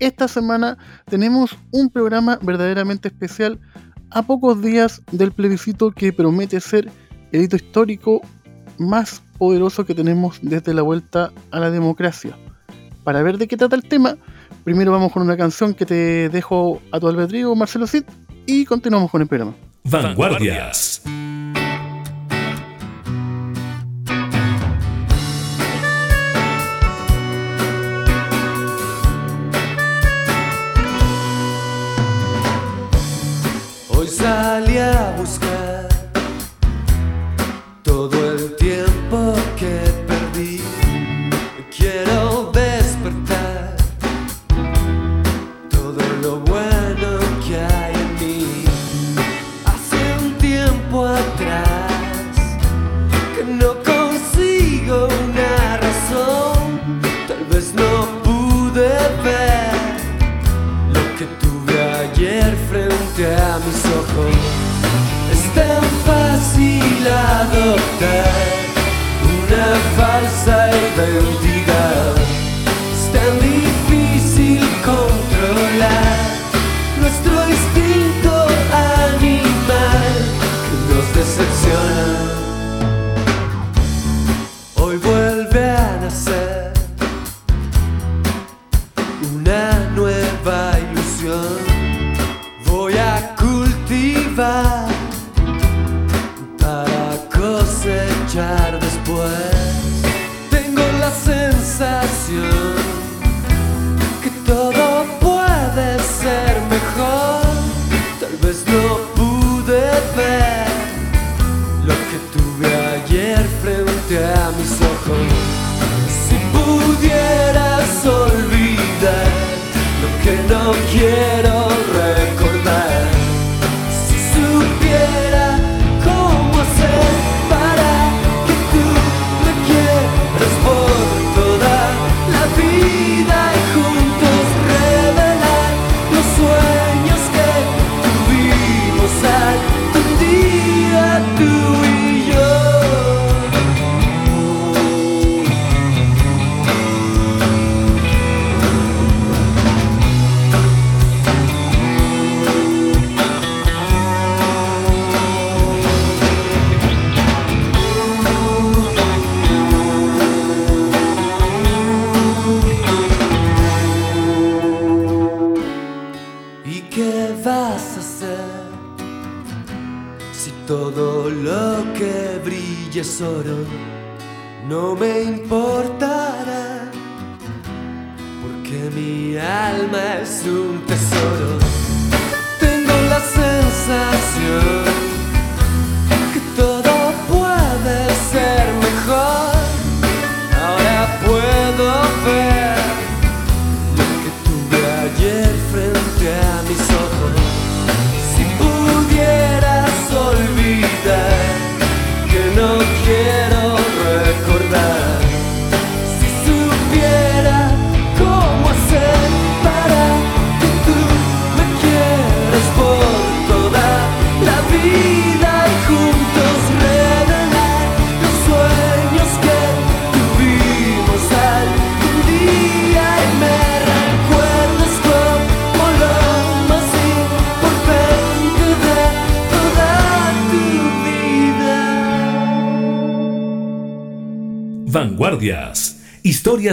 esta semana tenemos un programa verdaderamente especial a pocos días del plebiscito que promete ser el hito histórico más poderoso que tenemos desde la vuelta a la democracia. Para ver de qué trata el tema, primero vamos con una canción que te dejo a tu albedrío, Marcelo Cid, y continuamos con el programa. Vanguardias. Salí a Es tan fácil adoptar una falsa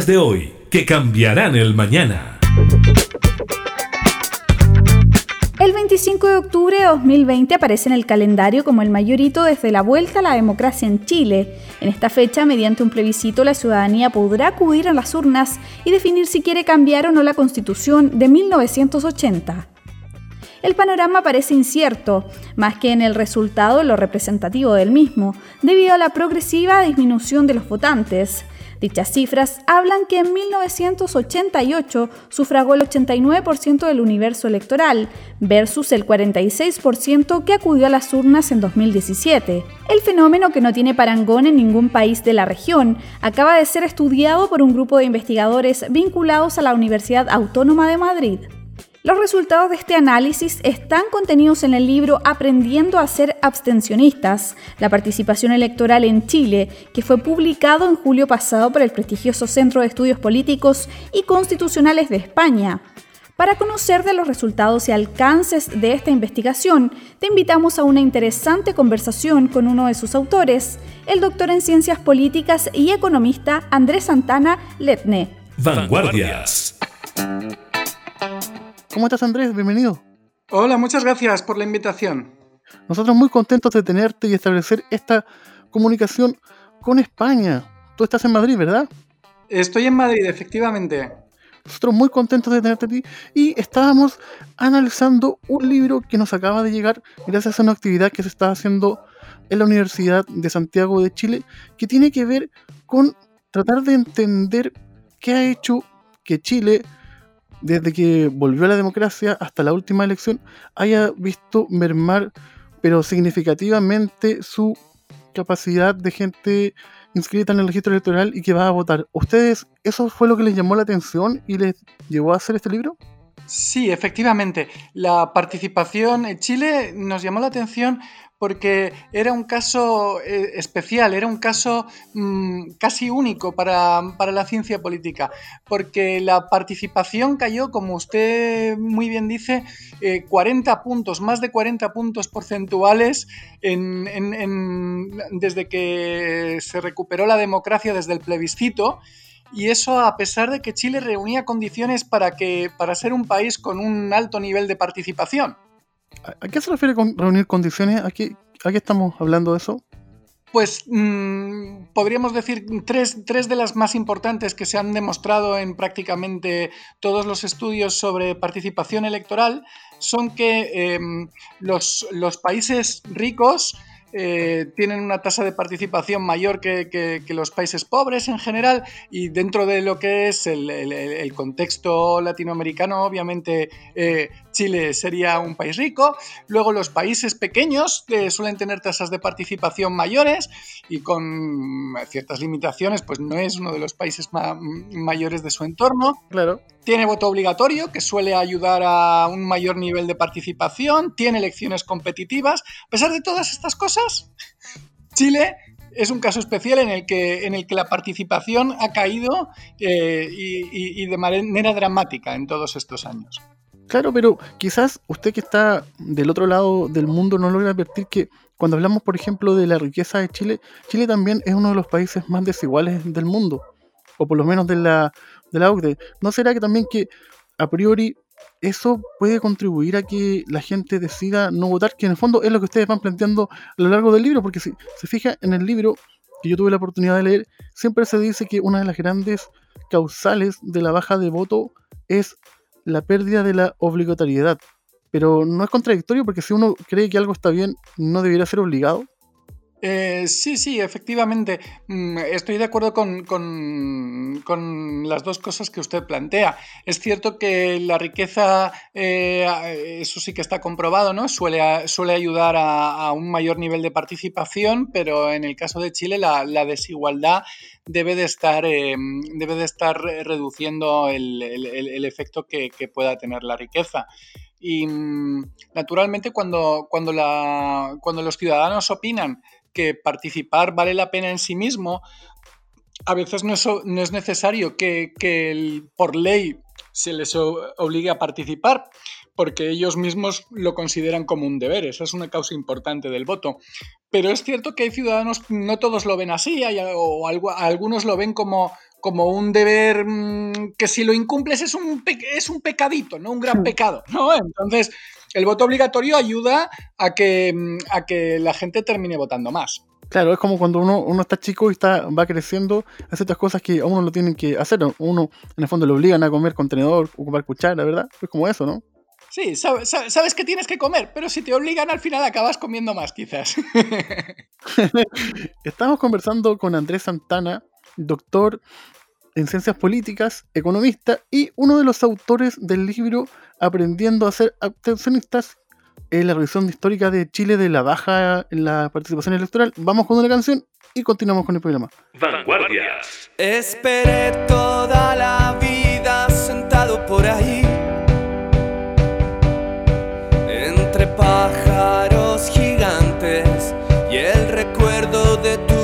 de hoy que cambiarán el mañana. El 25 de octubre de 2020 aparece en el calendario como el mayor hito desde la vuelta a la democracia en Chile. En esta fecha, mediante un plebiscito, la ciudadanía podrá acudir a las urnas y definir si quiere cambiar o no la constitución de 1980. El panorama parece incierto, más que en el resultado lo representativo del mismo, debido a la progresiva disminución de los votantes. Dichas cifras hablan que en 1988 sufragó el 89% del universo electoral, versus el 46% que acudió a las urnas en 2017. El fenómeno, que no tiene parangón en ningún país de la región, acaba de ser estudiado por un grupo de investigadores vinculados a la Universidad Autónoma de Madrid. Los resultados de este análisis están contenidos en el libro Aprendiendo a ser abstencionistas, la participación electoral en Chile, que fue publicado en julio pasado por el prestigioso Centro de Estudios Políticos y Constitucionales de España. Para conocer de los resultados y alcances de esta investigación, te invitamos a una interesante conversación con uno de sus autores, el doctor en Ciencias Políticas y economista Andrés Santana Letne. Vanguardias. ¿Cómo estás Andrés? Bienvenido. Hola, muchas gracias por la invitación. Nosotros muy contentos de tenerte y establecer esta comunicación con España. Tú estás en Madrid, ¿verdad? Estoy en Madrid, efectivamente. Nosotros muy contentos de tenerte aquí y estábamos analizando un libro que nos acaba de llegar gracias a una actividad que se está haciendo en la Universidad de Santiago de Chile que tiene que ver con tratar de entender qué ha hecho que Chile desde que volvió a la democracia hasta la última elección, haya visto mermar, pero significativamente, su capacidad de gente inscrita en el registro electoral y que va a votar. ¿Ustedes eso fue lo que les llamó la atención y les llevó a hacer este libro? Sí, efectivamente. La participación en Chile nos llamó la atención porque era un caso eh, especial, era un caso mm, casi único para, la ciencia política, porque la participación cayó, como usted muy bien dice, 40 eh, puntos, más de 40 puntos porcentuales desde que se recuperó la democracia desde el plebiscito y eso a pesar de que Chile reunía condiciones para, que, para ser un país con un alto nivel de participación. ¿A qué se refiere con reunir condiciones? ¿A qué, estamos hablando de eso? Pues mm, podríamos decir tres, de las más importantes que se han demostrado en prácticamente todos los estudios sobre participación electoral son que em, los, los países ricos eh, tienen una tasa de participación mayor que, los países pobres en general y dentro de lo que es el, contexto latinoamericano, obviamente eh, Chile sería un país rico. Luego los países pequeños eh, suelen tener tasas de participación mayores y con ciertas limitaciones, pues no es uno de los países mayores de su entorno. Claro. Tiene voto obligatorio, que suele ayudar a un mayor nivel de participación, tiene elecciones competitivas. A pesar de todas estas cosas, Chile es un caso especial en el que, en el que la participación ha caído eh, y, de manera dramática en todos estos años. Claro, pero quizás usted que está del otro lado del mundo no logra advertir que cuando hablamos, por ejemplo, de la riqueza de Chile, Chile también es uno de los países más desiguales del mundo, o por lo menos de la, de la OCDE. ¿No será que también que a priori eso puede contribuir a que la gente decida no votar? Que en el fondo es lo que ustedes van planteando a lo largo del libro, porque si se fija en el libro que yo tuve la oportunidad de leer, siempre se dice que una de las grandes causales de la baja de voto es la pérdida de la obligatoriedad. Pero no es contradictorio porque si uno cree que algo está bien, no debería ser obligado. Eh, sí, sí, efectivamente. Mm, estoy de acuerdo con, las dos cosas que usted plantea. Es cierto que la riqueza, eh, eso sí que está comprobado, ¿no? Suele, suele ayudar a, un mayor nivel de participación, pero en el caso de Chile la, desigualdad debe de estar, eh, debe de estar reduciendo el, efecto que, pueda tener la riqueza. Y mm, naturalmente cuando, cuando, la, cuando los ciudadanos opinan que participar vale la pena en sí mismo, a veces no es, necesario que, por ley se les obligue a participar, porque ellos mismos lo consideran como un deber. Esa es una causa importante del voto. Pero es cierto que hay ciudadanos, no todos lo ven así, o algunos lo ven como, como un deber mm, que si lo incumples es un, es un pecadito, ¿no? Un gran pecado, ¿no? Entonces, el voto obligatorio ayuda a que, mm, a que la gente termine votando más. Claro, es como cuando uno, uno está chico y está, va creciendo, hace estas cosas que a uno lo tienen que hacer. Uno, en el fondo, le obligan a comer contenedor, ocupar cuchara, ¿verdad? Es como eso, ¿no? Sí, sabes, sabes que tienes que comer, pero si te obligan al final acabas comiendo más, quizás. Estamos conversando con Andrés Santana, doctor en ciencias políticas, economista y uno de los autores del libro Aprendiendo a ser abstencionistas en la revisión histórica de Chile de la baja en la participación electoral. Vamos con una canción y continuamos con el programa. Vanguardias. Esperé toda la vida sentado por ahí. Entre pájaros gigantes y el recuerdo de tu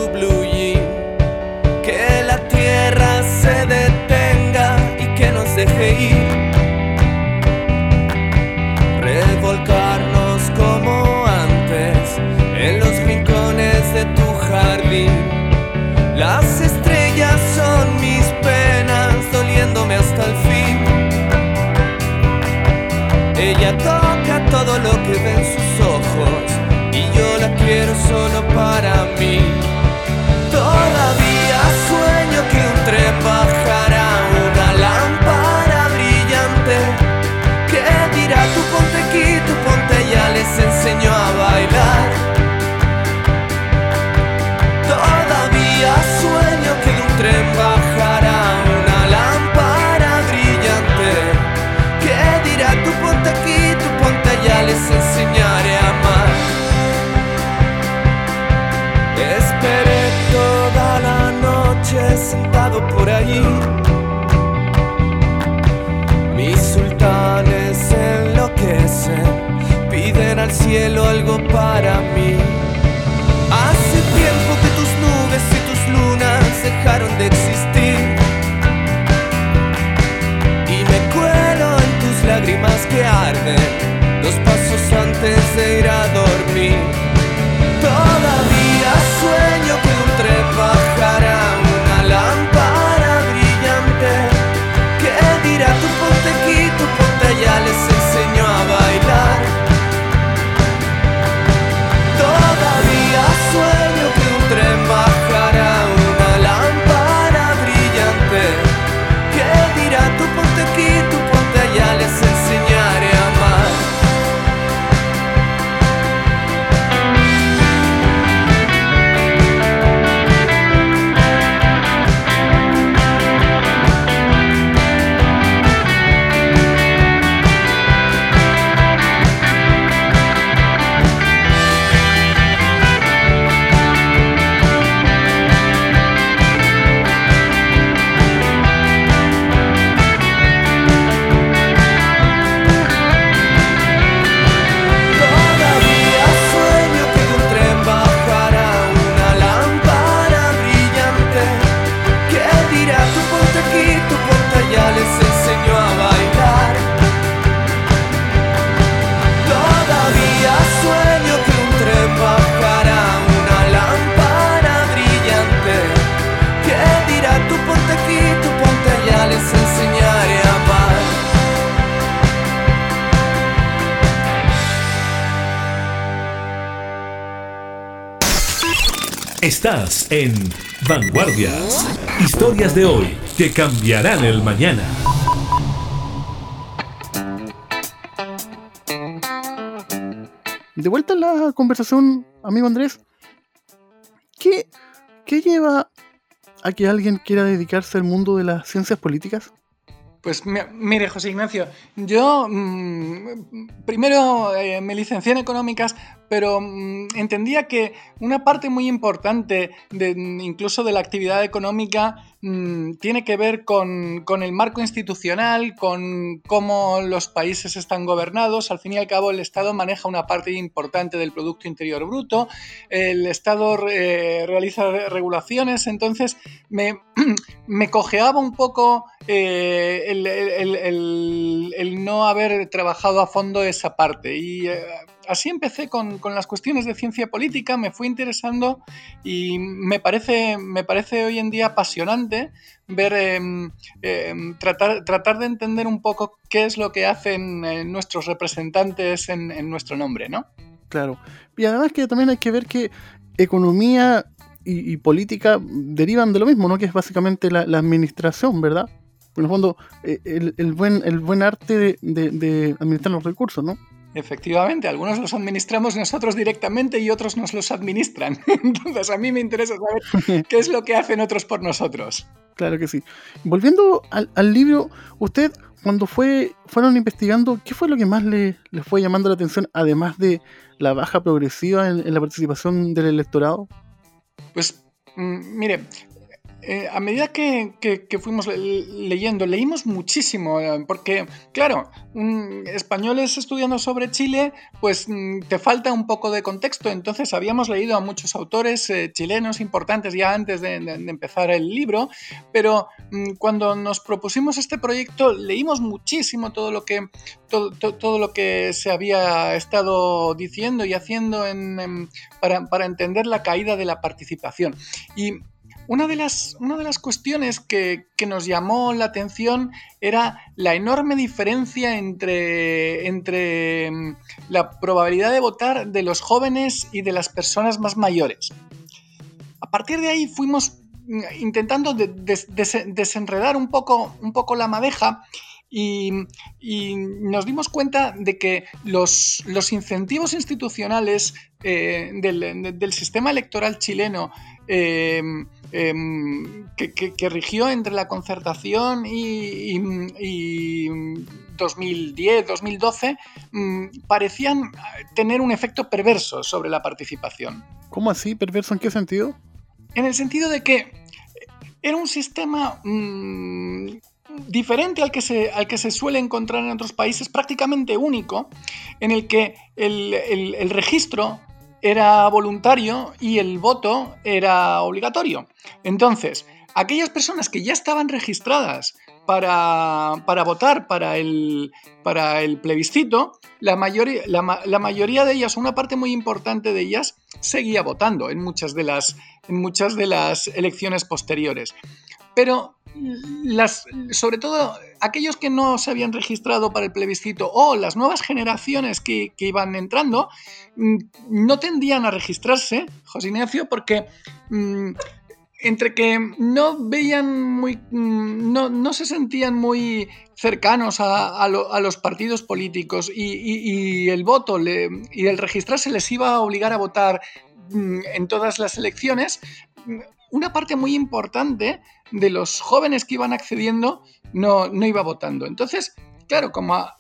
Estás en Vanguardias. Historias de hoy que cambiarán el mañana. De vuelta a la conversación, amigo Andrés, ¿qué, qué lleva a que alguien quiera dedicarse al mundo de las ciencias políticas? Pues mi- mire, José Ignacio, yo mm, primero eh, me licencié en económicas, pero mm, entendía que una parte muy importante de, incluso de la actividad económica mm, tiene que ver con, con el marco institucional, con cómo los países están gobernados. Al fin y al cabo, el Estado maneja una parte importante del Producto Interior Bruto, el Estado eh, realiza regulaciones, entonces me, me cojeaba un poco eh, el, el- no haber trabajado a fondo esa parte. Eh, así empecé con, con las cuestiones de ciencia política, me fui interesando y me parece, me parece hoy en día apasionante ver, em, tratar, tratar de entender un poco qué es lo que hacen eh, nuestros representantes en, nuestro nombre, ¿no? Claro. Y además que también hay que ver que economía y, política derivan de lo mismo, ¿no? Que es básicamente la, administración, ¿verdad? En el fondo, eh, el, buen, el buen arte de administrar los recursos, ¿no? Efectivamente, algunos los administramos nosotros directamente y otros nos los administran. Entonces a mí me interesa saber qué es lo que hacen otros por nosotros. Claro que sí. Volviendo al, libro, usted cuando fue, fueron investigando, ¿qué fue lo que más le, fue llamando la atención, además de la baja progresiva en, la participación del electorado? Pues, mm, mire, eh, a medida que, fuimos leyendo, leímos muchísimo, eh, porque, claro, españoles estudiando sobre Chile, pues mm, te falta un poco de contexto. Entonces, habíamos leído a muchos autores eh, chilenos importantes ya antes de, empezar el libro, pero mm, cuando nos propusimos este proyecto, leímos muchísimo todo lo que, todo, lo que se había estado diciendo y haciendo para, para entender la caída de la participación. Y una de las, una de las cuestiones que, nos llamó la atención era la enorme diferencia entre, entre mm, la probabilidad de votar de los jóvenes y de las personas más mayores. A partir de ahí fuimos mm, intentando desenredar un poco, un poco la madeja y, nos dimos cuenta de que los, los incentivos institucionales eh, del, sistema electoral chileno eh, Em, que, rigió entre la concertación y, 2010, 2012, mm, parecían tener un efecto perverso sobre la participación. ¿Cómo así? ¿Perverso en qué sentido? En el sentido de que era un sistema mm, diferente al que, se, al que se suele encontrar en otros países, prácticamente único, en el que el registro era voluntario y el voto era obligatorio. Entonces, aquellas personas que ya estaban registradas para, votar para el, para el plebiscito, la, mayoría, la, mayoría de ellas, una parte muy importante de ellas, seguía votando en muchas de las, en muchas de las elecciones posteriores. Pero las, sobre todo aquellos que no se habían registrado para el plebiscito o las nuevas generaciones que, iban entrando, mm, no tendían a registrarse, José Ignacio, porque mm, entre que no veían muy. Mm, no, se sentían muy cercanos a, los partidos políticos y, el voto y el registrarse les iba a obligar a votar en todas las elecciones, una parte muy importante de los jóvenes que iban accediendo no, no iba votando. Entonces, claro, como a,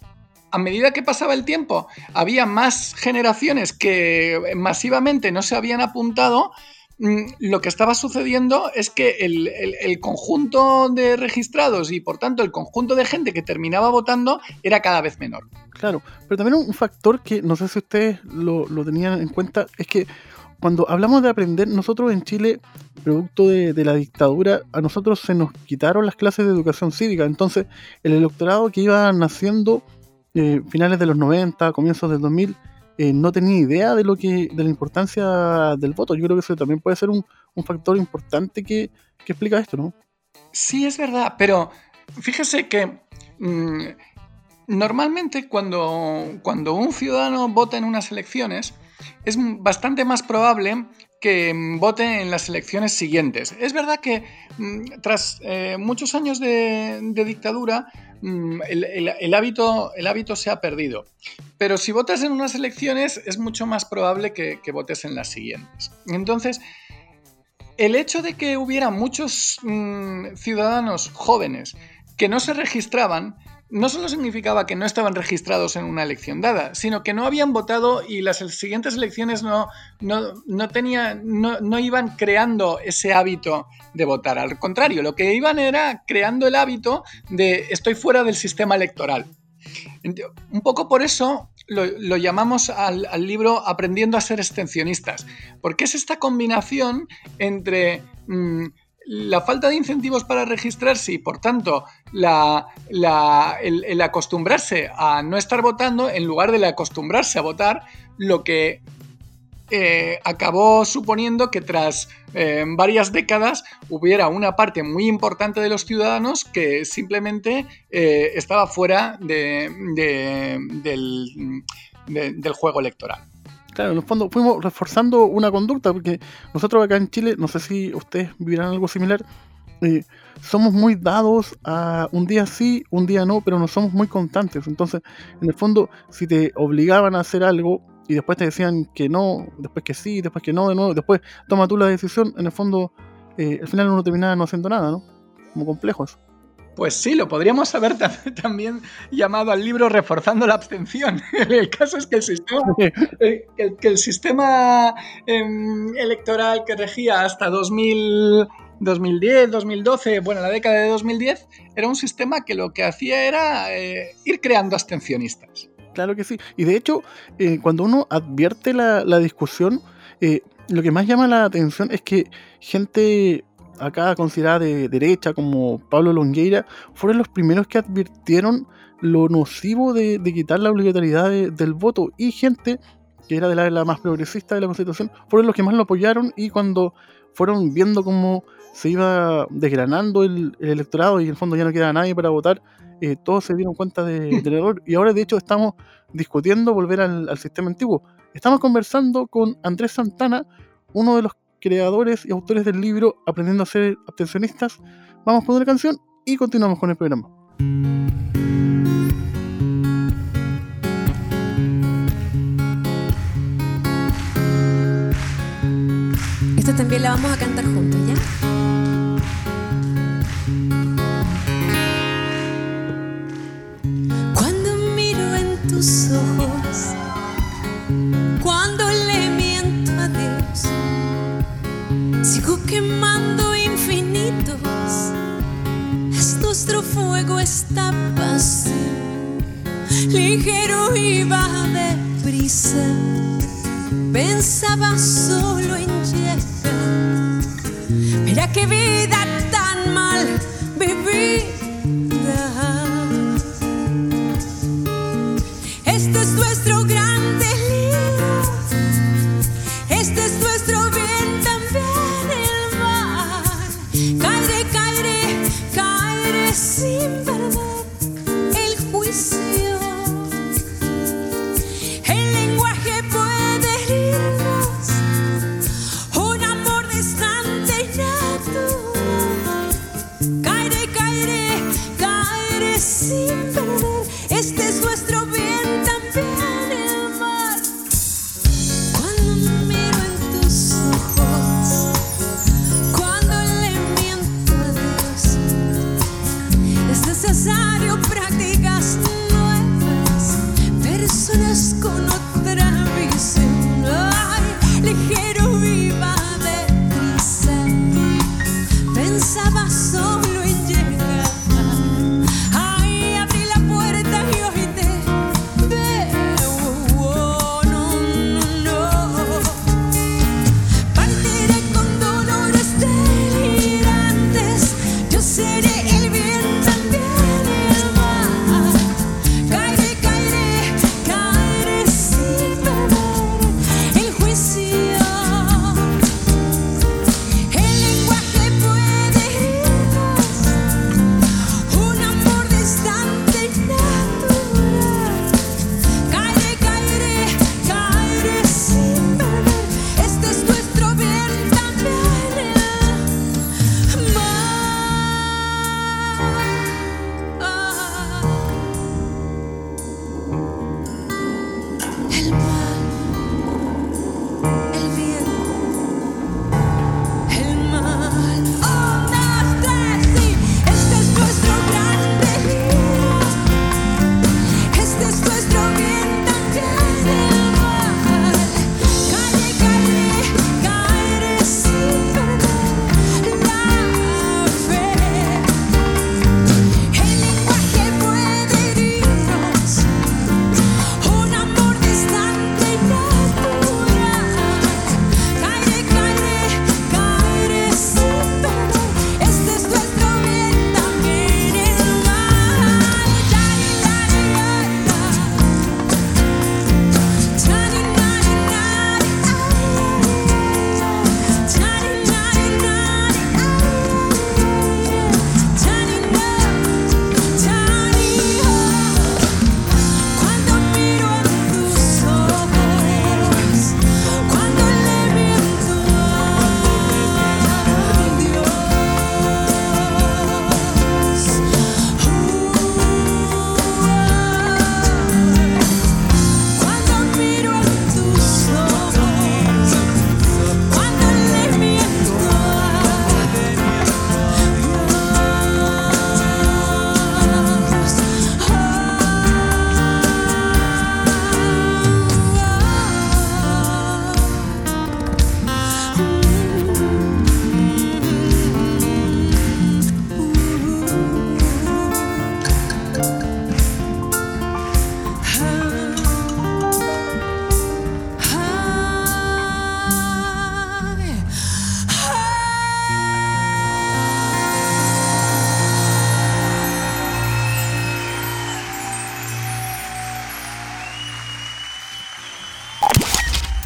medida que pasaba el tiempo había más generaciones que masivamente no se habían apuntado, mm, lo que estaba sucediendo es que el, conjunto de registrados y por tanto el conjunto de gente que terminaba votando era cada vez menor. Claro, pero también un factor que no sé si ustedes lo, lo tenían en cuenta es que cuando hablamos de aprender, nosotros en Chile, producto de, la dictadura, a nosotros se nos quitaron las clases de educación cívica. Entonces, el electorado que iba naciendo eh, finales de los 90, comienzos del 2000, eh, no tenía idea de lo que de la importancia del voto. Yo creo que eso también puede ser un, factor importante que, explica esto, ¿no? Sí, es verdad, pero fíjese que mm, normalmente cuando, cuando un ciudadano vota en unas elecciones, es bastante más probable que vote en las elecciones siguientes. Es verdad que mm, tras eh, muchos años de, dictadura, mm, el, hábito, el, hábito, se ha perdido. Pero si votas en unas elecciones, es mucho más probable que, votes en las siguientes. Entonces, el hecho de que hubiera muchos mm, ciudadanos jóvenes que no se registraban no solo significaba que no estaban registrados en una elección dada, sino que no habían votado y las siguientes elecciones no, no, no, no, iban creando ese hábito de votar. Al contrario, lo que iban era creando el hábito de estoy fuera del sistema electoral. Un poco por eso lo, llamamos al, libro Aprendiendo a ser extensionistas, porque es esta combinación entre... Mm, la falta de incentivos para registrarse y por tanto la, el, acostumbrarse a no estar votando en lugar de acostumbrarse a votar, lo que eh, acabó suponiendo que tras eh, varias décadas hubiera una parte muy importante de los ciudadanos que simplemente eh, estaba fuera del juego electoral. Claro, en el fondo fuimos reforzando una conducta, porque nosotros acá en Chile, no sé si ustedes vivirán algo similar, eh, somos muy dados a un día sí, un día no, pero no somos muy constantes. Entonces, en el fondo, si te obligaban a hacer algo y después te decían que no, después que sí, después que no, de nuevo, después toma tú la decisión, en el fondo, eh, al final uno terminaba no haciendo nada, ¿no? Como complejos. Pues sí, lo podríamos haber también llamado al libro Reforzando la abstención. El caso es que el sistema, que el sistema em, electoral que regía hasta 2000, 2010, 2012, bueno, la década de 2010, era un sistema que lo que hacía era eh, ir creando abstencionistas. Claro que sí. Y de hecho, eh, cuando uno advierte la, discusión, eh, lo que más llama la atención es que gente acá considerada de derecha, como Pablo Longueira, fueron los primeros que advirtieron lo nocivo de, quitar la obligatoriedad del voto. Y gente que era de la, la, más progresista de la Constitución, fueron los que más lo apoyaron y cuando fueron viendo cómo se iba desgranando el, electorado y en el fondo ya no queda nadie para votar, eh, todos se dieron cuenta del error y ahora de hecho estamos discutiendo volver al, sistema antiguo. Estamos conversando con Andrés Santana, uno de los creadores y autores del libro Aprendiendo a ser abstencionistas. Vamos con una canción y continuamos con el programa. Esto también la vamos a cantar juntos, ¿ya? Sigo quemando infinitos, es nuestro fuego está pasivo, ligero y va deprisa. Pensaba solo en llegar, mira qué vida tan mal perder. Este es nuestro bien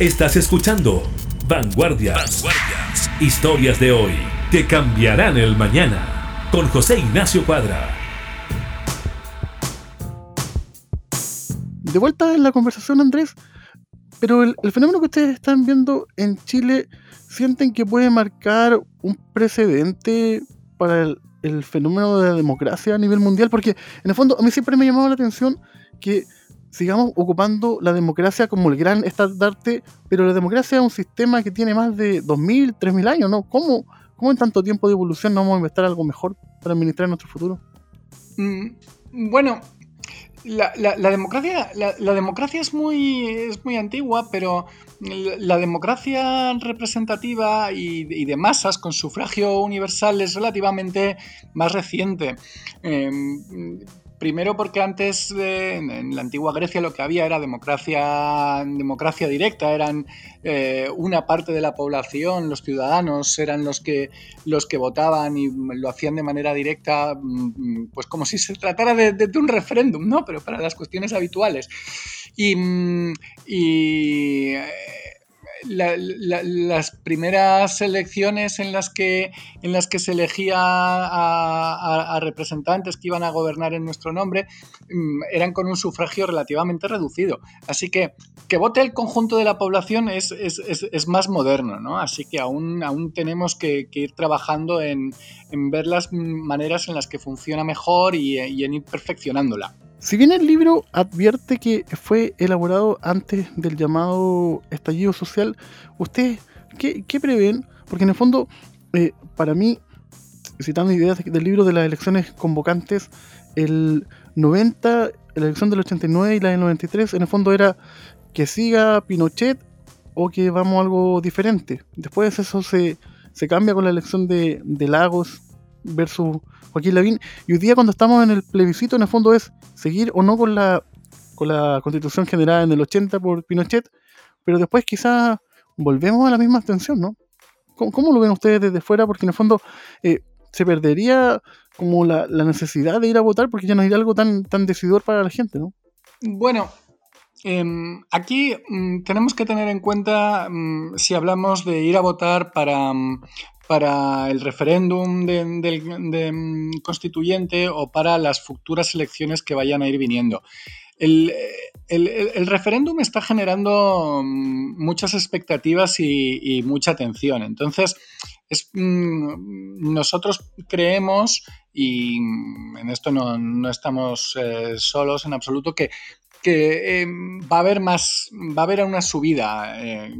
Estás escuchando Vanguardias. Vanguardias. Historias de hoy que cambiarán el mañana. Con José Ignacio Cuadra. De vuelta en la conversación, Andrés, pero el, fenómeno que ustedes están viendo en Chile, ¿sienten que puede marcar un precedente para el, el fenómeno de la democracia a nivel mundial? Porque en el fondo a mí siempre me ha llamado la atención que sigamos ocupando la democracia como el gran estandarte, pero la democracia es un sistema que tiene más de 2.000, 3.000 años, ¿no? ¿Cómo, ¿Cómo en tanto tiempo de evolución no vamos a inventar algo mejor para administrar nuestro futuro? Mm, bueno, la, democracia, la, democracia es muy, es muy antigua, pero la, democracia representativa y, de masas con sufragio universal es relativamente más reciente. Em, Primero porque antes en la antigua Grecia lo que había era democracia, democracia directa, eran eh, una parte de la población, los ciudadanos eran los que, los que votaban y lo hacían de manera directa, mm, pues como si se tratara de, un referéndum, ¿no? Pero para las cuestiones habituales. Y, y las primeras elecciones en las que, en las que se elegía a, representantes que iban a gobernar en nuestro nombre mm, eran con un sufragio relativamente reducido. Así que que vote el conjunto de la población es, más moderno, ¿no? Así que aún, aún tenemos que, ir trabajando en, ver las maneras en las que funciona mejor y, y en ir perfeccionándola. Si bien el libro advierte que fue elaborado antes del llamado estallido social, ¿ustedes qué, prevén? Porque en el fondo, eh, para mí, citando ideas del libro de las elecciones convocantes, el 90, la elección del 89 y la del 93, en el fondo era que siga Pinochet o que vamos a algo diferente. Después eso se, se cambia con la elección de, de Lagos versus Joaquín Lavín. Y hoy día cuando estamos en el plebiscito, en el fondo es seguir o no con la, con la constitución generada en el 80 por Pinochet, pero después quizás volvemos a la misma abstención, ¿no? ¿Cómo, lo ven ustedes desde fuera? Porque en el fondo eh, se perdería como la, necesidad de ir a votar porque ya no hay algo tan, tan decidor para la gente, ¿no? Bueno, em, aquí mm, tenemos que tener en cuenta mm, si hablamos de ir a votar para, mm, para el referéndum de, mm, constituyente o para las futuras elecciones que vayan a ir viniendo. El, referéndum está generando mm, muchas expectativas y, mucha atención. Entonces, mm, nosotros creemos, y en esto no, estamos eh, solos en absoluto, que que em, va a haber más, va a haber una subida eh,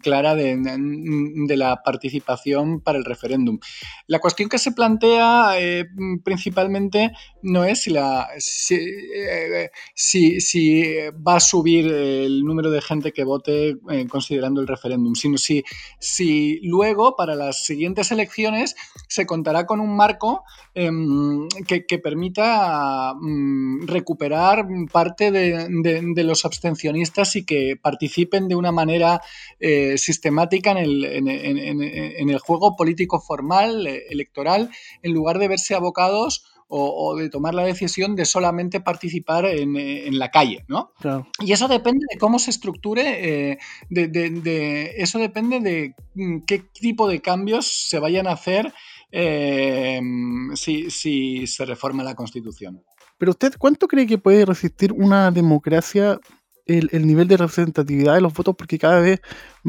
clara de, la participación para el referéndum. La cuestión que se plantea eh, principalmente no es si, la, eh, si, si, va a subir el número de gente que vote considerando el referéndum, sino si, si luego para las siguientes elecciones se contará con un marco em, que, que, permita mm, recuperar parte de de, los abstencionistas y que participen de una manera eh, sistemática en el, juego político formal, eh, electoral, en lugar de verse abocados o, de tomar la decisión de solamente participar en, la calle, ¿no? Y eso depende de cómo se estructure, eh, de, eso depende de mm, qué tipo de cambios se vayan a hacer si, si se reforma la Constitución. Pero usted, ¿cuánto cree que puede resistir una democracia el, nivel de representatividad de los votos? Porque cada vez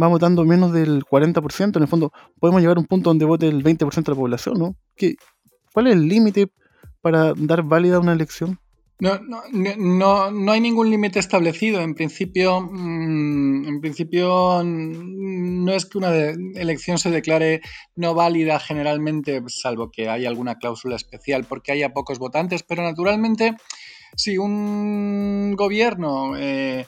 va votando menos del 40%. En el fondo, podemos llegar a un punto donde vote el 20% de la población, ¿no? ¿Qué, ¿Cuál es el límite para dar válida una elección? No, no, no, no hay ningún límite establecido. En principio, mm, en principio, no es que una elección se declare no válida generalmente, salvo que haya alguna cláusula especial porque haya pocos votantes, pero naturalmente, si un gobierno eh,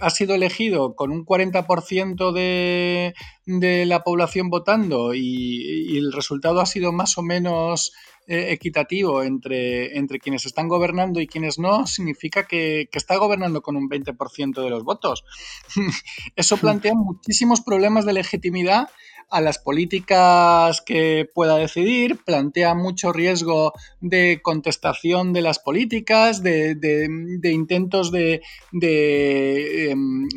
ha sido elegido con un 40% de, de la población votando y, el resultado ha sido más o menos eh, equitativo entre, entre quienes están gobernando y quienes no, significa que, está gobernando con un 20% de los votos. Eso plantea muchísimos problemas de legitimidad a las políticas que pueda decidir, plantea mucho riesgo de contestación de las políticas, de, intentos de, em,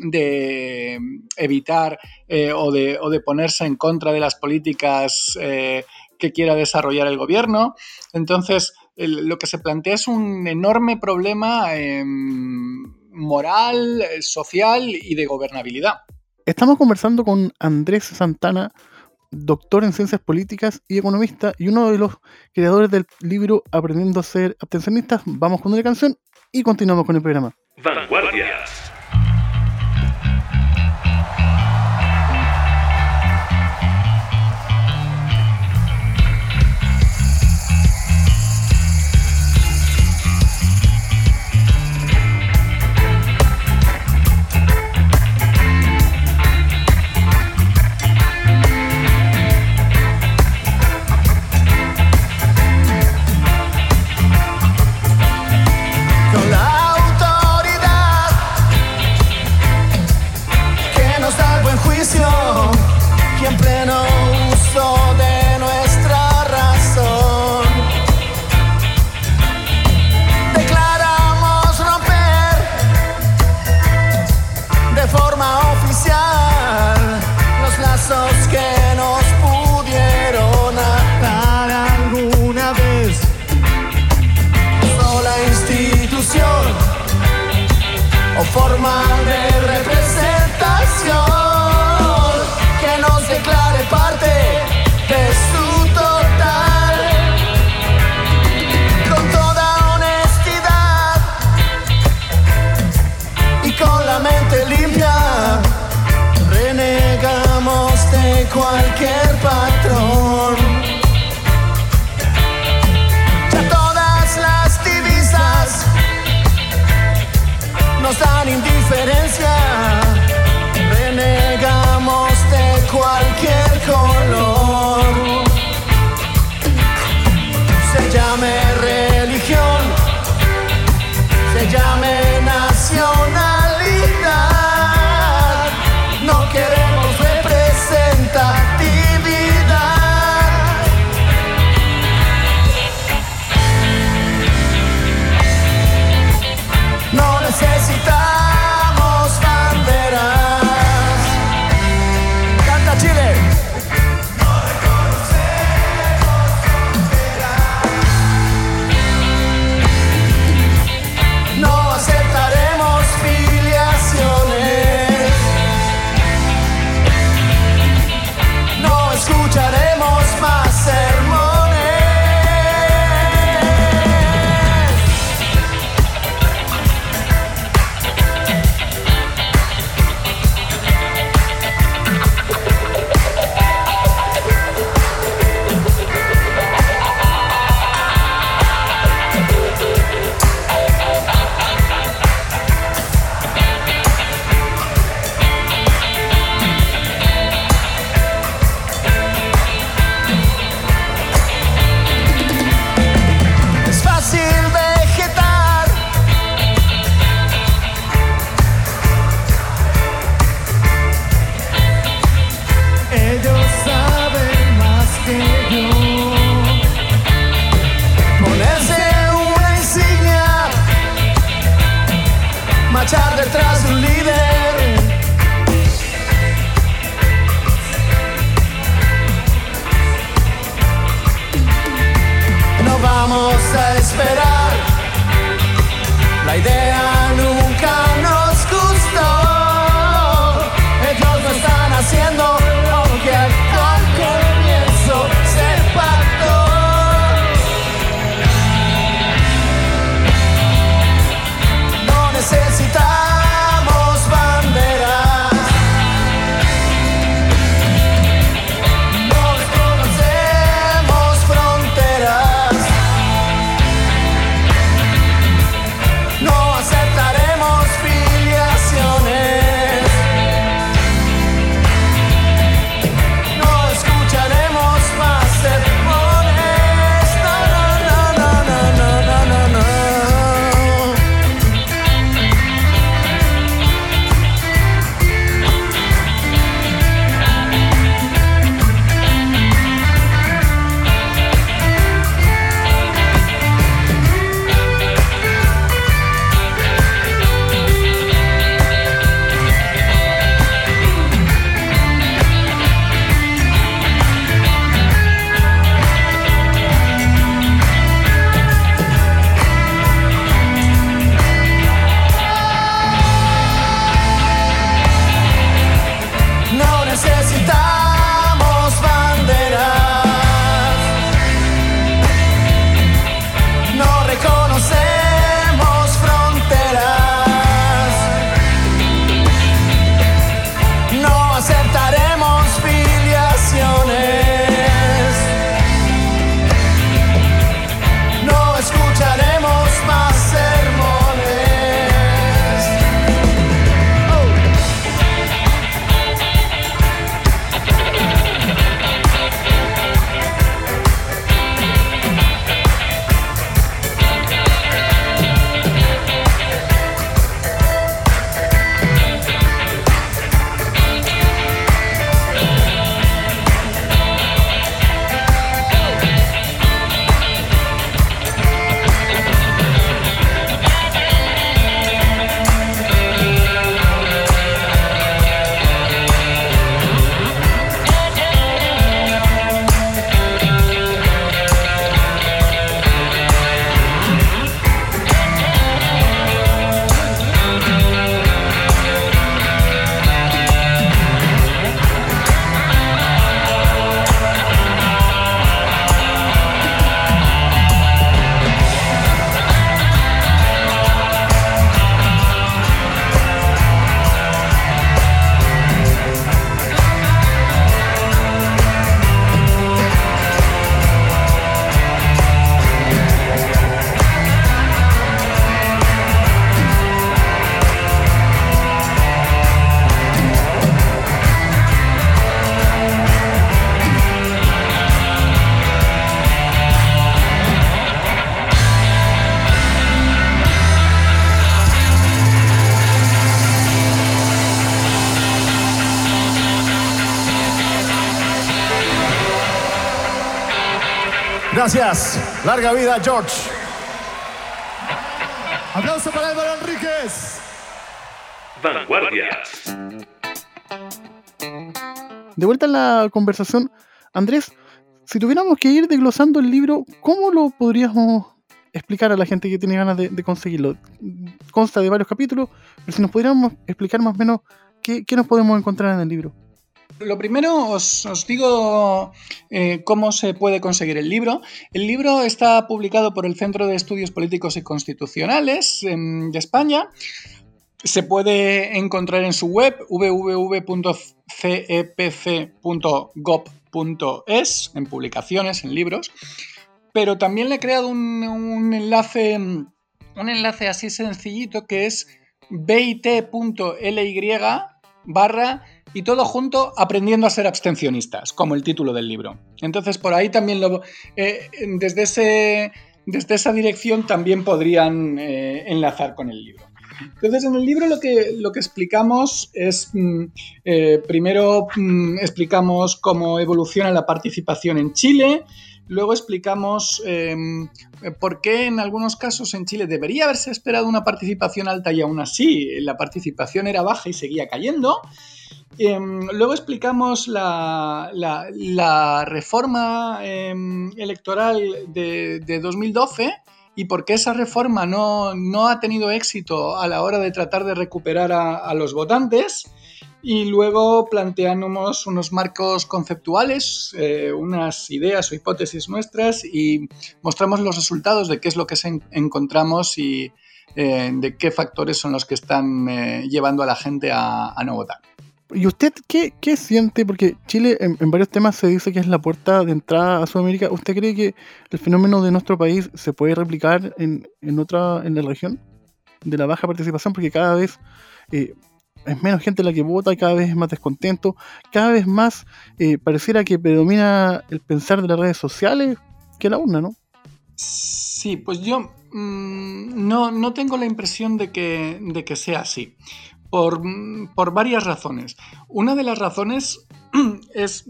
evitar eh, o, de, ponerse en contra de las políticas eh, que quiera desarrollar el gobierno. Entonces, lo que se plantea es un enorme problema em, moral, social y de gobernabilidad. Estamos conversando con Andrés Santana, doctor en ciencias políticas y economista y uno de los creadores del libro Aprendiendo a ser abstencionistas. Vamos con una canción y continuamos con el programa. Vanguardia. Gracias. Larga vida, George. Aplauso para Álvaro Enríquez. Vanguardias. De vuelta en la conversación, Andrés, si tuviéramos que ir desglosando el libro, ¿cómo lo podríamos explicar a la gente que tiene ganas de, de conseguirlo? Consta de varios capítulos, pero si nos pudiéramos explicar más o menos qué, qué nos podemos encontrar en el libro. Lo primero os, digo eh, cómo se puede conseguir el libro. El libro está publicado por el Centro de Estudios Políticos y Constitucionales em, de España. Se puede encontrar en su web www.cepc.gov.es, en publicaciones, en libros. Pero también le he creado un, un enlace, un enlace así sencillito que es bit.ly barra y todo junto aprendiendo a ser abstencionistas, como el título del libro. Entonces por ahí también eh, desde, ese, desde esa dirección también podrían eh, enlazar con el libro. Entonces, en el libro lo que, lo que explicamos es, mm, eh, primero mm, explicamos cómo evoluciona la participación en Chile, luego explicamos eh, por qué en algunos casos en Chile debería haberse esperado una participación alta y aún así la participación era baja y seguía cayendo. Eh, luego explicamos la, la- la reforma eh, electoral de 2012 y por qué esa reforma no, no ha tenido éxito a la hora de tratar de recuperar a, los votantes. Y luego planteamos unos marcos conceptuales, eh, unas ideas o hipótesis nuestras y mostramos los resultados de qué es lo que encontramos y eh, de qué factores son los que están eh, llevando a la gente a no votar. ¿Y usted qué, qué siente? Porque Chile en, varios temas se dice que es la puerta de entrada a Sudamérica. ¿Usted cree que el fenómeno de nuestro país se puede replicar en, en otra, en la región? De la baja participación, porque cada vez eh, es menos gente la que vota, cada vez es más descontento, cada vez más eh, pareciera que predomina el pensar de las redes sociales que la urna, ¿no? Sí, pues yo mm, no, no tengo la impresión de que, de que sea así, por, por varias razones. Una de las razones es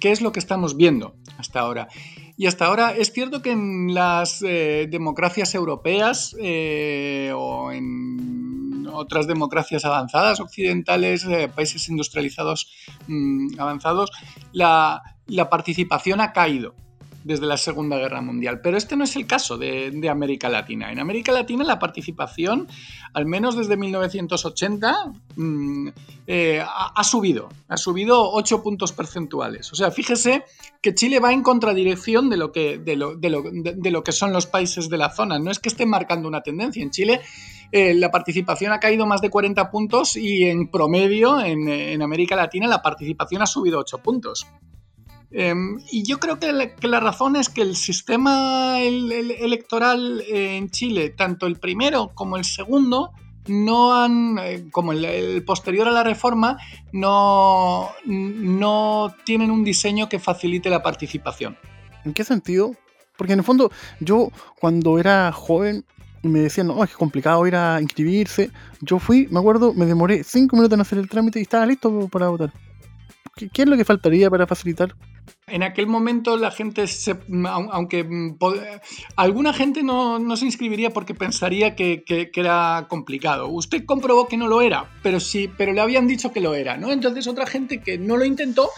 qué es lo que estamos viendo hasta ahora. Y hasta ahora es cierto que en las eh, democracias europeas eh, o en otras democracias avanzadas, occidentales, eh, países industrializados mm, avanzados, la participación ha caído desde la Segunda Guerra Mundial. Pero este no es el caso de, América Latina. En América Latina la participación, al menos desde 1980, mm, eh, ha, subido. Ha subido 8 puntos percentuales. O sea, fíjese que Chile va en contradirección de lo que, de lo, de lo- de lo que son los países de la zona. No es que esté marcando una tendencia. En Chile eh, la participación ha caído más de 40 puntos y en promedio en, en América Latina la participación ha subido 8 puntos. Eh, y yo creo que la, que la razón es que el sistema el- el- electoral eh, en Chile, tanto el primero como el segundo, no han, eh, como el, el posterior a la reforma, no, no tienen un diseño que facilite la participación. ¿En qué sentido? Porque en el fondo, yo cuando era joven y me decían, no, es complicado ir a inscribirse, yo fui, me acuerdo, me demoré cinco minutos en hacer el trámite y estaba listo para votar. ¿Qué, es lo que faltaría para facilitar? En aquel momento la gente, se, au- aunque mm, alguna gente no, no se inscribiría porque pensaría que, que- que era complicado. Usted comprobó que no lo era, pero sí, pero le habían dicho que lo era, ¿no? Entonces otra gente que no lo intentó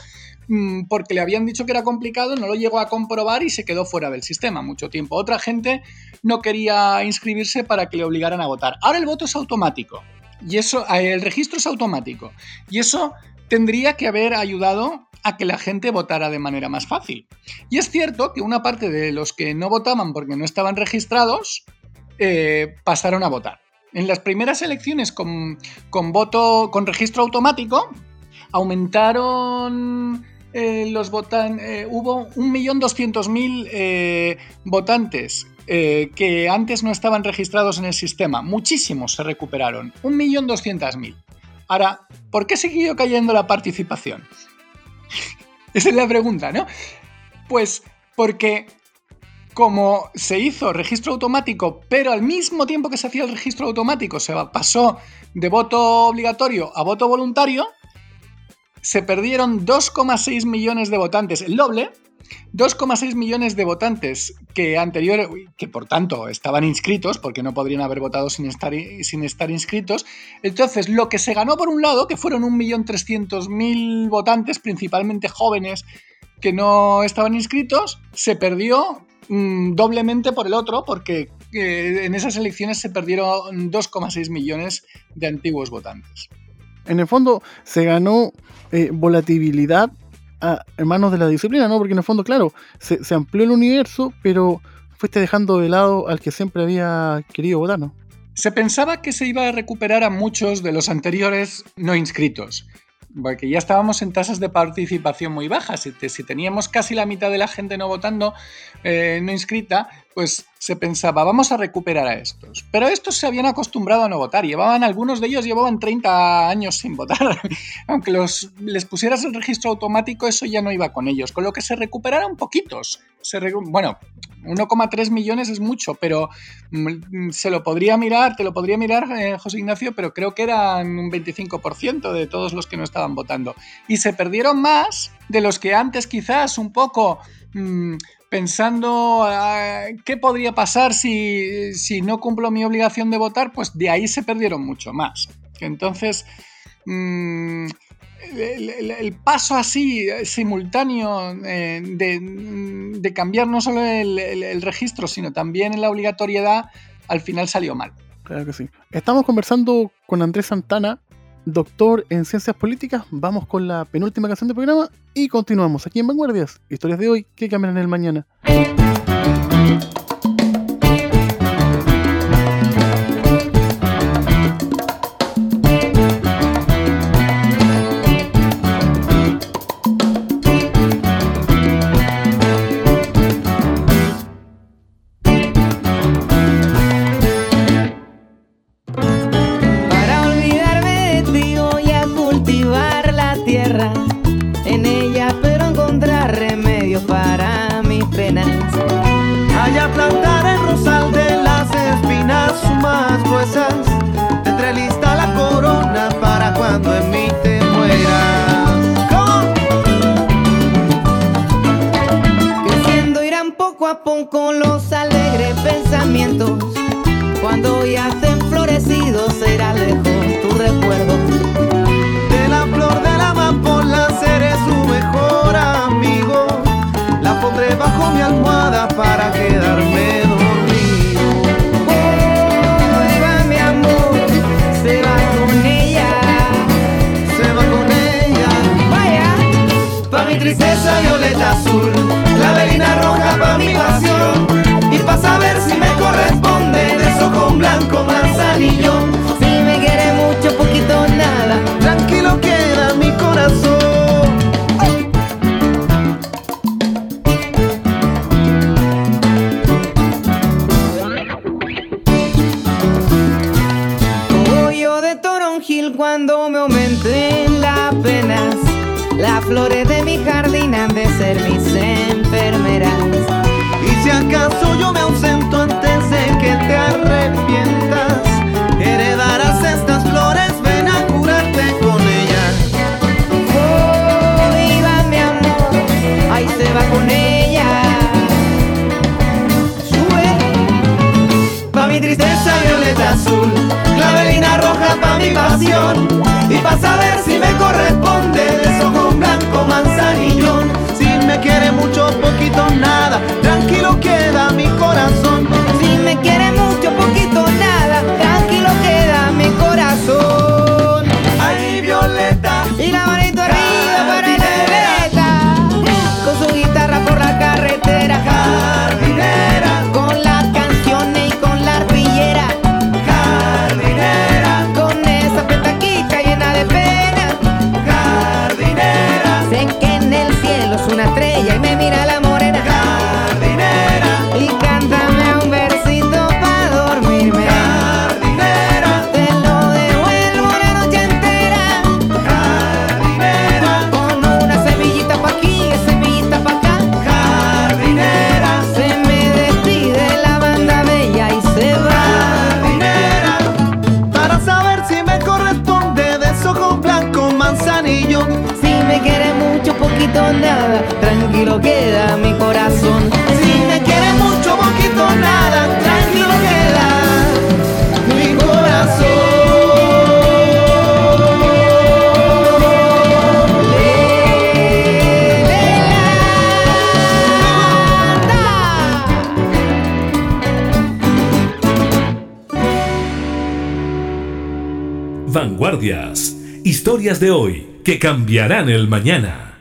mm, porque le habían dicho que era complicado, no lo llegó a comprobar y se quedó fuera del sistema mucho tiempo. Otra gente no quería inscribirse para que le obligaran a votar. Ahora el voto es automático. Y eso, el registro es automático. Y eso tendría que haber ayudado a que la gente votara de manera más fácil. Y es cierto que una parte de los que no votaban porque no estaban registrados eh, pasaron a votar. En las primeras elecciones con, con voto con registro automático aumentaron eh, los votantes. hubo 1.200.000 eh, votantes eh, que antes no estaban registrados en el sistema. Muchísimos se recuperaron. 1.200.000. Ahora, ¿por qué siguió cayendo la participación? Esa es la pregunta, ¿no? Pues porque como se hizo registro automático, pero al mismo tiempo que se hacía el registro automático se pasó de voto obligatorio a voto voluntario, se perdieron 2,6 millones de votantes, el doble, 2,6 millones de votantes que anterior, que por tanto estaban inscritos, porque no podrían haber votado sin estar, sin estar inscritos. Entonces, lo que se ganó por un lado, que fueron 1.300.000 votantes, principalmente jóvenes, que no estaban inscritos, se perdió mm, doblemente por el otro, porque eh, en esas elecciones se perdieron 2,6 millones de antiguos votantes. En el fondo se ganó eh, volatilidad a, en manos de la disciplina, ¿no? Porque en el fondo, claro, se, amplió el universo, pero fuiste dejando de lado al que siempre había querido votar, ¿no? Se pensaba que se iba a recuperar a muchos de los anteriores no inscritos, porque ya estábamos en tasas de participación muy bajas. Si, si teníamos casi la mitad de la gente no votando, eh, no inscrita, pues se pensaba, vamos a recuperar a estos. Pero estos se habían acostumbrado a no votar. Llevaban, algunos de ellos llevaban 30 años sin votar. Aunque los, les pusieras el registro automático, eso ya no iba con ellos. Con lo que se recuperaron poquitos. Se, bueno, 1,3 millones es mucho, pero mm, se lo podría mirar, te lo podría mirar, eh, José Ignacio, pero creo que eran un 25% de todos los que no estaban votando. Y se perdieron más de los que antes quizás un poco... Mmm, pensando ah, qué podría pasar si, si, no cumplo mi obligación de votar, pues de ahí se perdieron mucho más. Entonces, mmm, el, paso así simultáneo eh, de, de, cambiar no solo el, registro, sino también la obligatoriedad, al final salió mal. Claro que sí. Estamos conversando con Andrés Santana, doctor en ciencias políticas. Vamos con la penúltima canción del programa y continuamos aquí en Vanguardias. Historias de hoy que cambian el mañana. Con los alegres pensamientos. Cuando ya estén florecidos será lejos tu recuerdo. De la flor de la amapola seré su mejor amigo. La pondré bajo mi almohada para quedarme dormido. Va mi amor, se va con ella. Se va con ella. Vaya, pa' mi tristeza violeta azul clavelina roja pa' mi pasión poquito nada, tranquilo queda mi corazón. Si me quiere mucho, poquito nada, tranquilo queda mi corazón. Vanguardias. Historias de hoy que cambiarán el mañana.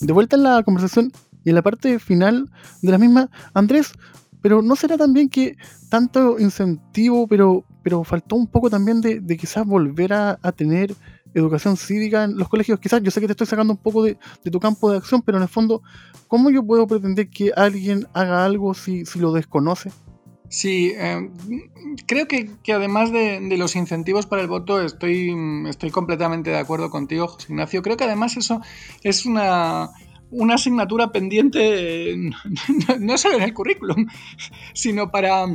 De vuelta en la conversación y en la parte final de la misma, Andrés, pero ¿no será también que tanto incentivo, pero, pero faltó un poco también de, quizás volver a, a, tener educación cívica en los colegios? Quizás yo sé que te estoy sacando un poco de, de, tu campo de acción, pero en el fondo, ¿cómo yo puedo pretender que alguien haga algo si, si lo desconoce? Sí, eh, creo que, que además de, de, los incentivos para el voto estoy, estoy completamente de acuerdo contigo, José Ignacio. Creo que además eso es una, una asignatura pendiente, no, no solo en el currículum, sino para,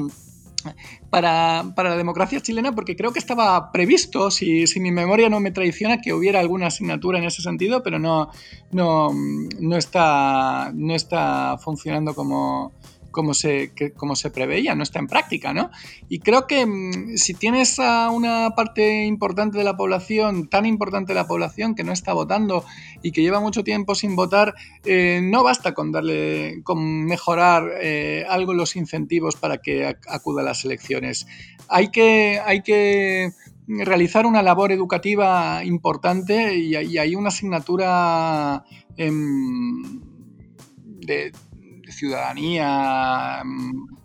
para, para, la democracia chilena, porque creo que estaba previsto, si, si, mi memoria no me traiciona, que hubiera alguna asignatura en ese sentido, pero no, no, no, está, no está funcionando como, como se, que, como se preveía, no está en práctica, ¿no? Y creo que mmm, si tienes a una parte importante de la población, tan importante de la población, que no está votando y que lleva mucho tiempo sin votar, eh, no basta con darle, con mejorar eh, algo los incentivos para que acuda a las elecciones. Hay que, hay que realizar una labor educativa importante y, y hay una asignatura eh, de, ciudadanía.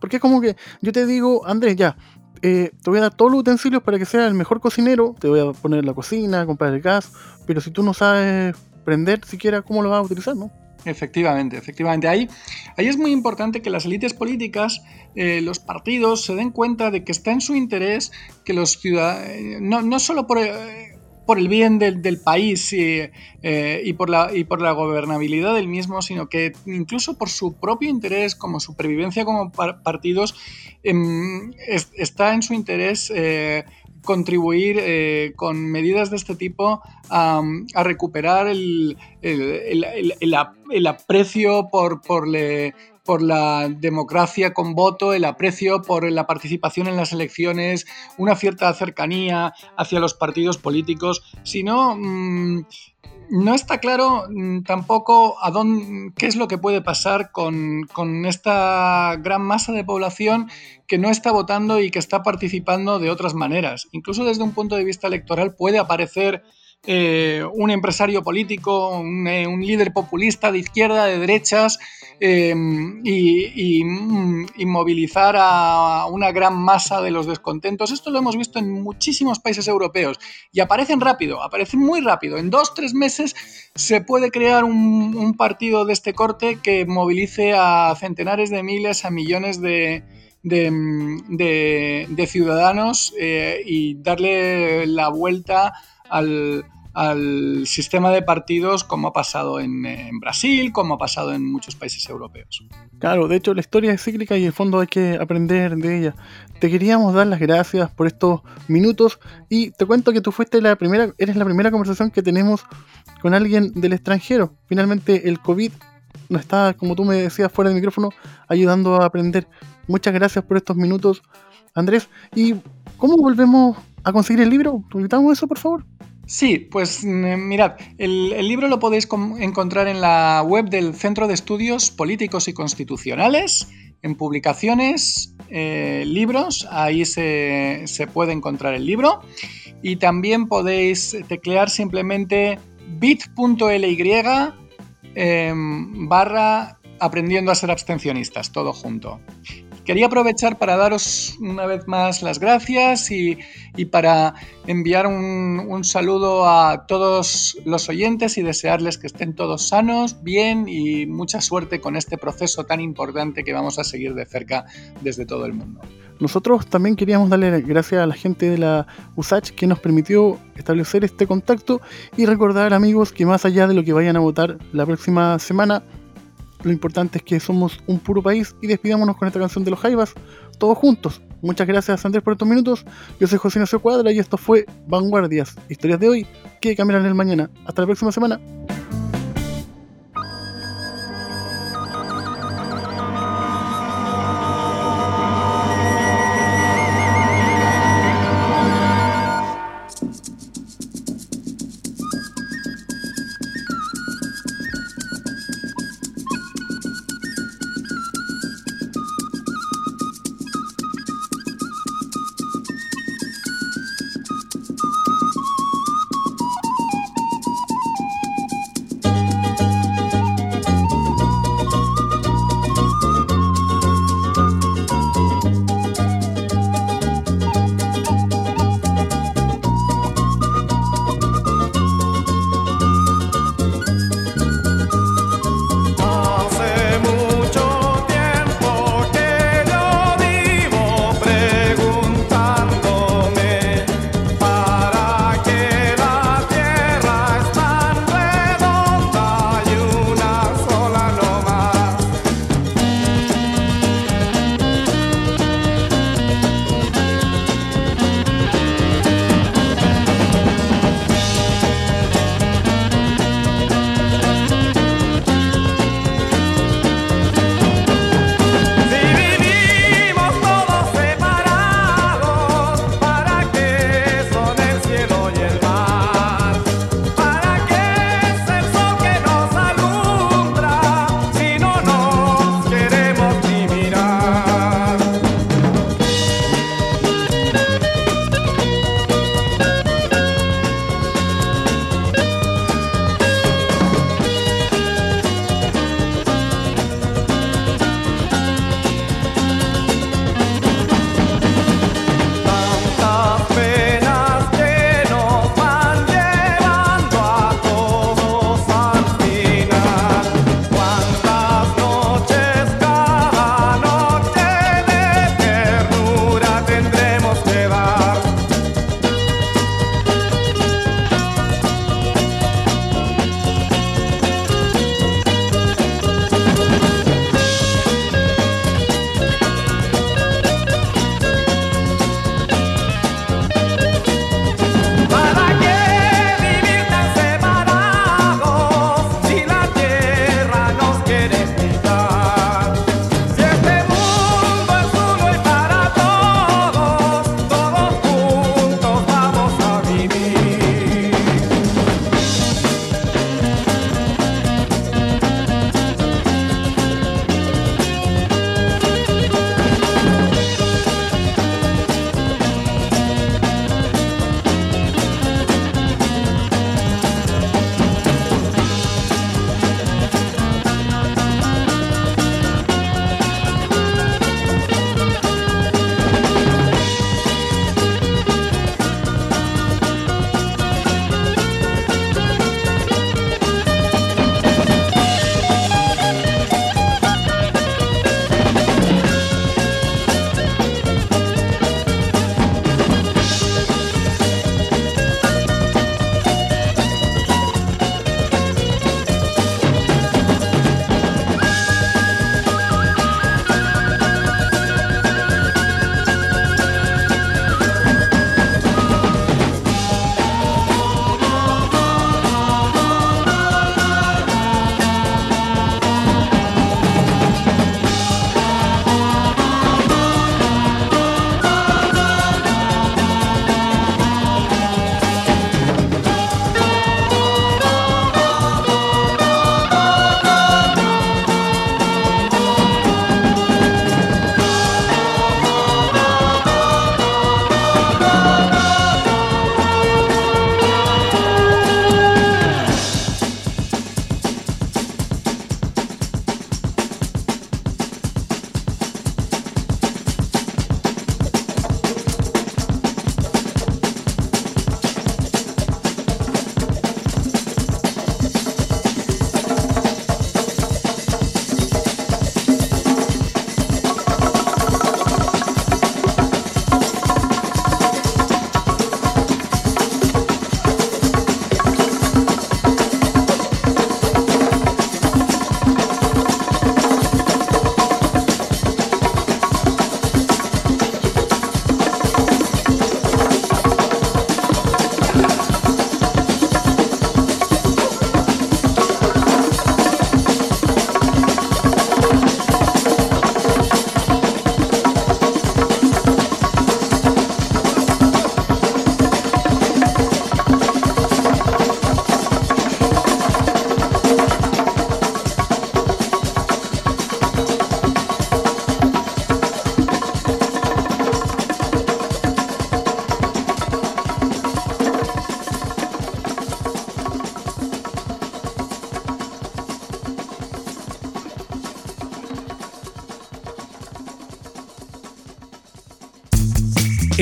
Porque es como que yo te digo, Andrés, ya, eh, te voy a dar todos los utensilios para que seas el mejor cocinero, te voy a poner la cocina, comprar el gas, pero si tú no sabes prender siquiera, ¿cómo lo vas a utilizar, no? Efectivamente, efectivamente. Ahí, ahí es muy importante que las élites políticas, eh, los partidos, se den cuenta de que está en su interés que los ciudadanos, no, no solo por... Eh, por el bien del, del país y, eh, y, por la, y por la gobernabilidad del mismo, sino que incluso por su propio interés como supervivencia como par partidos, es, está en su interés eh, contribuir eh, con medidas de este tipo a, recuperar el, el, el, aprecio por, por, por la democracia con voto, el aprecio por la participación en las elecciones, una cierta cercanía hacia los partidos políticos, sino mmm, no está claro mmm, tampoco a dónde, qué es lo que puede pasar con, con, esta gran masa de población que no está votando y que está participando de otras maneras. Incluso desde un punto de vista electoral puede aparecer eh, un empresario político, un, eh, un, líder populista de izquierda, de derechas, eh, y, y, movilizar a una gran masa de los descontentos. Esto lo hemos visto en muchísimos países europeos y aparecen rápido, aparecen muy rápido. En dos, tres meses se puede crear un, partido de este corte que movilice a centenares de miles, a millones de, de, de ciudadanos eh, y darle la vuelta al, al, sistema de partidos como ha pasado en, en, Brasil, como ha pasado en muchos países europeos. Claro, de hecho la historia es cíclica y en el fondo hay que aprender de ella. Te queríamos dar las gracias por estos minutos y te cuento que tú fuiste la primera, eres la primera conversación que tenemos con alguien del extranjero. Finalmente el COVID nos está, como tú me decías fuera del micrófono, ayudando a aprender. Muchas gracias por estos minutos, Andrés. ¿Y cómo volvemos a conseguir el libro? ¿Invitamos eso, por favor? Sí, pues mirad, el, el, libro lo podéis encontrar en la web del Centro de Estudios Políticos y Constitucionales, en publicaciones, eh, libros, ahí se, se, puede encontrar el libro. Y también podéis teclear simplemente bit.ly eh, barra aprendiendo a ser abstencionistas, todo junto. Quería aprovechar para daros una vez más las gracias y, para enviar un, un, saludo a todos los oyentes y desearles que estén todos sanos, bien y mucha suerte con este proceso tan importante que vamos a seguir de cerca desde todo el mundo. Nosotros también queríamos darle gracias a la gente de la USACH que nos permitió establecer este contacto y recordar amigos que más allá de lo que vayan a votar la próxima semana, lo importante es que somos un puro país y despidámonos con esta canción de los Jaivas, todos juntos. Muchas gracias Andrés por estos minutos. Yo soy José Ignacio Cuadra y esto fue Vanguardias, historias de hoy que cambiarán el mañana. Hasta la próxima semana.